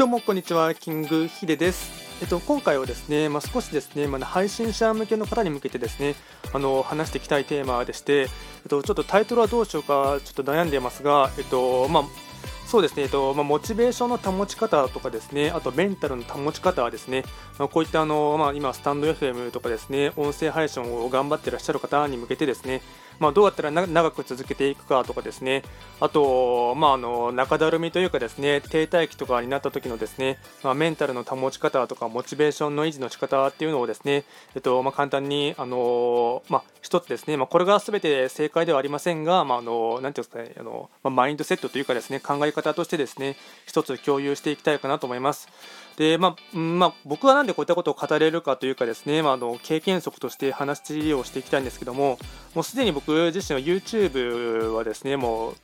どうもこんにちは、キングヒデです。えっと、今回はですね、まあ、少しですね、まあ、配信者向けの方に向けてですね、あの話していきたいテーマでして、えっと、ちょっとタイトルはどうしようかちょっと悩んでいますが、えっとまあ、そうですね、えっとまあ、モチベーションの保ち方とかですね、あとメンタルの保ち方はですね、まあ、こういったあの、まあ、今、スタンド FM とかですね、音声配信を頑張ってらっしゃる方に向けてですね、まあ、どうやったら長く続けていくかとかですね、あと、まあ、あの中だるみというかですね、停滞期とかになった時のですね、まあ、メンタルの保ち方とか、モチベーションの維持の仕方っていうのをですね、えっとまあ、簡単に、あのまあ、一つですね、まあ、これがすべて正解ではありませんが、まあ、あのなんていうんですかね、あのまあ、マインドセットというかですね、考え方としてですね、一つ共有していきたいかなと思います。でまあまあ、僕はなんでこういったことを語れるかというかですね、まあ、あの経験則として話をしていきたいんですけどももうすでに僕自身は YouTube はですねもう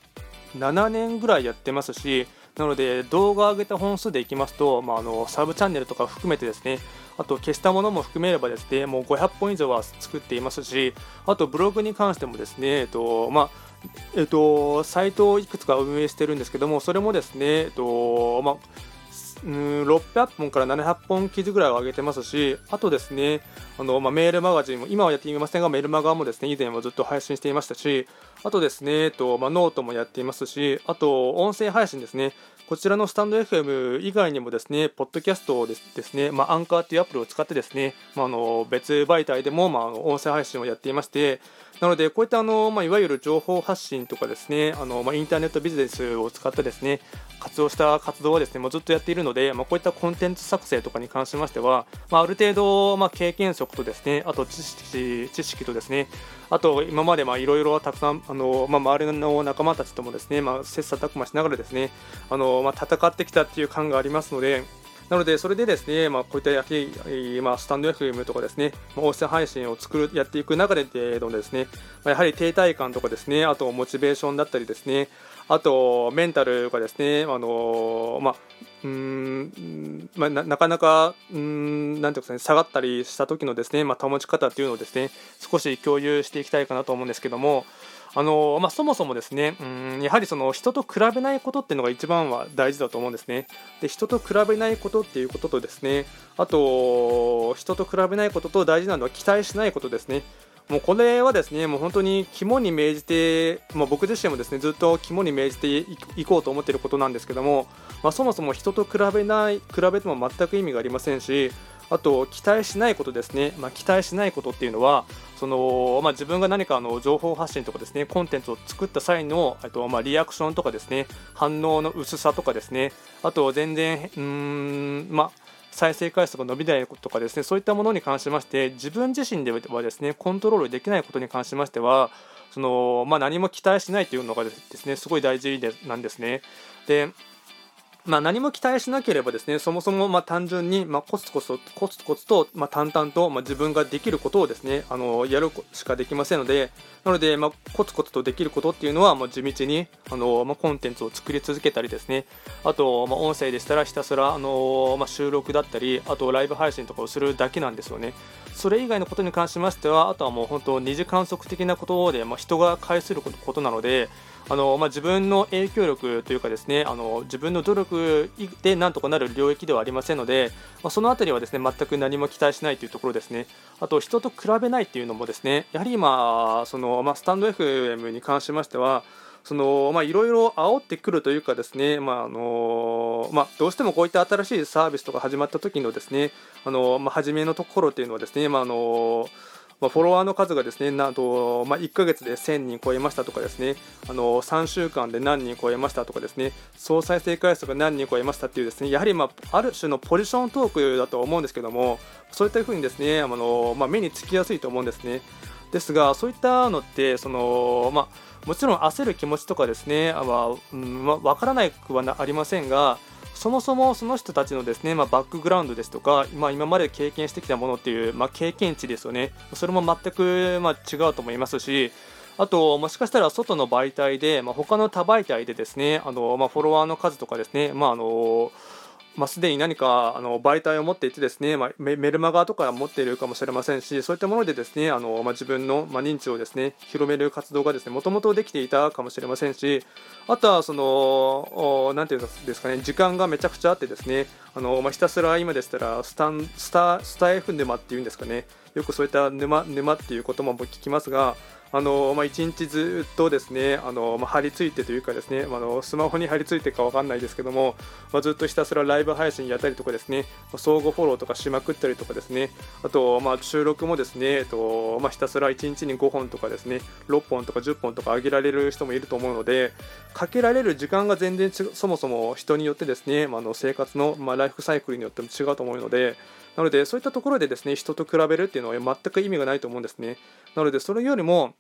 7年ぐらいやってますしなので動画を上げた本数でいきますと、まあ、あのサブチャンネルとか含めてですねあと消したものも含めればですねもう500本以上は作っていますしあとブログに関してもですね、えっとまあえっと、サイトをいくつか運営してるんですけどもそれもですね、えっとまあうん600本から700本記事ぐらいを上げてますし、あとですね、あのまあ、メールマガジンも、今はやっていませんが、メールマガもですね以前はずっと配信していましたし、あとですね、えっとまあ、ノートもやっていますし、あと音声配信ですね、こちらのスタンド FM 以外にもですね、ポッドキャストですですね、まあ、アンカーというアプリを使ってですね、まあ、あの別媒体でも、まあ、音声配信をやっていまして、なので、こういったあの、まあ、いわゆる情報発信とかですね、あのまあ、インターネットビジネスを使ってですね、活用した活動はですね、もうずっとやっているので、まあ、こういったコンテンツ作成とかに関しましては、まあ、ある程度、まあ、経験則とですね、あと知識知識とですね、あと今までいろいろたくさん、あのまあ、周りの仲間たちともですね、まあ、切磋琢磨しながらですね、あのまあ、戦ってきたっていう感がありますので、なので、それでですね、まあ、こういったやまあ、スタンド FM とかですね、まあ、音声配信を作るやっていく中でのですね、まあ、やはり停滞感とかですね、あとモチベーションだったりですね、あとメンタルがですね、あのまあ、うんまあ、なかなかうんなんていうか、ね、下がったりした時のですね、まあ、保ち方っていうのをですね少し共有していきたいかなと思うんですけども、あのまあ、そもそもですねうんやはりその人と比べないことっていうのが一番は大事だと思うんですね。で人と比べないことっていうこととですねあと人と比べないことと大事なのは期待しないことですね。もうこれはですねもう本当に肝に銘じて、まあ、僕自身もですねずっと肝に銘じていこうと思っていることなんですけども、まあ、そもそも人と比べない比べても全く意味がありませんしあと期待しないことですね、まあ、期待しないことっていうのはその、まあ、自分が何かの情報発信とかですねコンテンツを作った際のと、まあ、リアクションとかですね反応の薄さとかですねあと全然うん、まあ再生回数が伸びないとかですねそういったものに関しまして自分自身ではですねコントロールできないことに関しましてはその、まあ、何も期待しないというのがですねすごい大事でなんですね。でまあ、何も期待しなければですねそもそもま単純にまコツコツコツコツとま淡々とま自分ができることをですねあのやるしかできませんのでなのでまコツコツとできることっていうのはま地道にあのまコンテンツを作り続けたりですねあとま音声でしたらひたすらあのま収録だったりあとライブ配信とかをするだけなんですよね。それ以外のことに関しましてはあとはもう本当二次観測的なことでま人が介することなのであのまあ、自分の影響力というかですねあの自分の努力でなんとかなる領域ではありませんので、まあ、そのあたりはですね全く何も期待しないというところですね。あと人と比べないっていうのもですねやはり今その、まあ、スタンド FM に関しましてはそのまあいろいろ煽ってくるというかですね、まああのまあ、どうしてもこういった新しいサービスとか始まった時のですね、あのまあ、初めのところっていうのはですね、まああのまあ、フォロワーの数がですねなと、まあ、1ヶ月で1000人超えましたとかですねあの3週間で何人超えましたとかですね総再生回数が何人超えましたっていうですねやはり、まあ、ある種のポジショントークだと思うんですけどもそういったふうにですねあの、まあ、目につきやすいと思うんですね。ですがそういったのってその、まあ、もちろん焦る気持ちとかですね、まあうんまあ、分からなくはありませんがそもそもその人たちのですね、まあ、バックグラウンドですとか、まあ、今まで経験してきたものっていう、まあ、経験値ですよね、それも全く、ま違うと思いますし、あと、もしかしたら外の媒体で、まあ、他の他媒体でですね、あのまあ、フォロワーの数とかですね、まああのまあ、すでに何かあの媒体を持っていてですね、まあ、メルマガとか持っているかもしれませんしそういったものでですねあの、まあ、自分の、ま認知をですね広める活動がですねもともとできていたかもしれませんしあとはその何て言うんですかね時間がめちゃくちゃあってですねあの、まあひたすら今でしたらスタンスタスタ F 沼っていうんですかね。よくそういった沼沼っていう言葉も聞きますがあのまあ、1日ずっとですねあの、まあ、張り付いてというかですね、あのスマホに張り付いてか分かんないですけども、まあ、ずっとひたすらライブ配信やったりとかですね相互フォローとかしまくったりとかですねあと、まあ、収録もですね、えっとまあ、ひたすら1日に5本とかですね6本とか10本とか上げられる人もいると思うのでかけられる時間が全然そもそも人によってですね、まあ、の生活の、まあ、ライライフサイクルによっても違うと思うのでなのでそういったところでですね人と比べるっていうのは全く意味がないと思うんですね。なのでそれよりも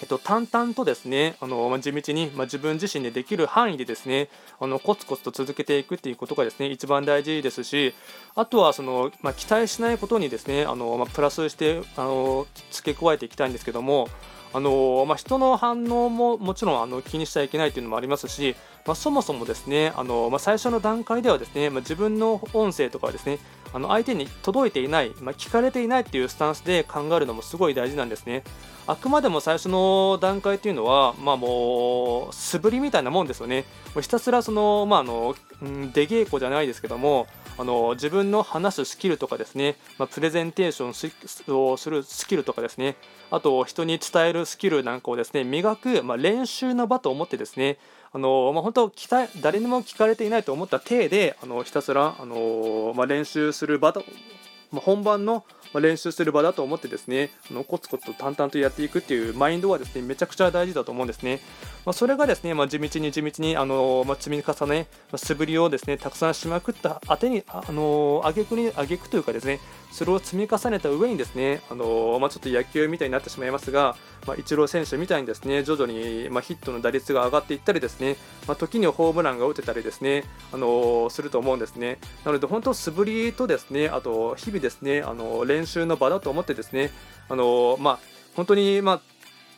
えっと、淡々とですねあの、ま、地道に、まあ、自分自身でできる範囲でですねあのコツコツと続けていくっていうことがですね一番大事ですしあとはその、まあ、期待しないことにですねあの、まあ、プラスしてあの付け加えていきたいんですけどもあのまあ、人の反応ももちろんあの気にしちゃいけないというのもありますし、まあ、そもそもですねあの、まあ、最初の段階ではですね、ま自分の音声とかはですねあの相手に届いていない、ま聞かれていないっていうスタンスで考えるのもすごい大事なんですね。あくまでも最初の段階というのは、まあ、もう素振りみたいなもんですよね。もうひたすらその、まあ、あの出稽古じゃないですけどもあの自分の話すスキルとかですね、まあ、プレゼンテーションをするスキルとかですねあと人に伝えるスキルなんかをですね磨く、まあ、練習の場と思ってですねあのまあ、本当誰にも聞かれていないと思った体であのひたすらあの、まあ、練習する場と、まあ、本番のま練習する場だと思ってですねあのコツコツと淡々とやっていくっていうマインドはですねめちゃくちゃ大事だと思うんですね。まあ、それがですね、まあ、地道に地道にあの、まあ、積み重ね、ま素振りをですねたくさんしまくったあてにあの挙句に挙句というかですねそれを積み重ねた上にですねあの、まあ、ちょっと野球みたいになってしまいますが、まあ、イチロー選手みたいにですね徐々に、まヒットの打率が上がっていったりですね、まあ、時にホームランが打てたりですねあのすると思うんですねなので本当素振りとですねあと日々ですねあの練習の場だと思ってですねあのまあ本当にまあ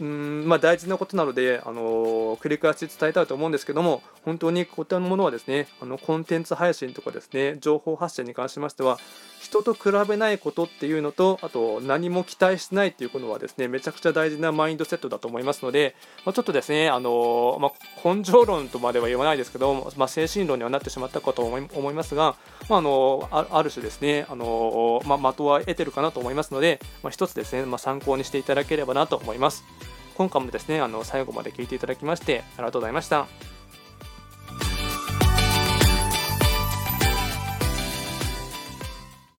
うんまあ、大事なことなので、あの繰り返し伝えたいと思うんですけども本当にこういったものはですねあのコンテンツ配信とかですね情報発信に関しましては人と比べないことっていうのとあと何も期待しないっていうことはですねめちゃくちゃ大事なマインドセットだと思いますので、まあ、ちょっとですねあの、まあ、根性論とまでは言わないですけど、まあ、精神論にはなってしまったかと思いますが、まあ、あのある種ですねあの、まあ、的は得てるかなと思いますので、まあ、一つですね、まあ、参考にしていただければなと思います。今回もですねあの最後まで聞いていただきましてありがとうございました。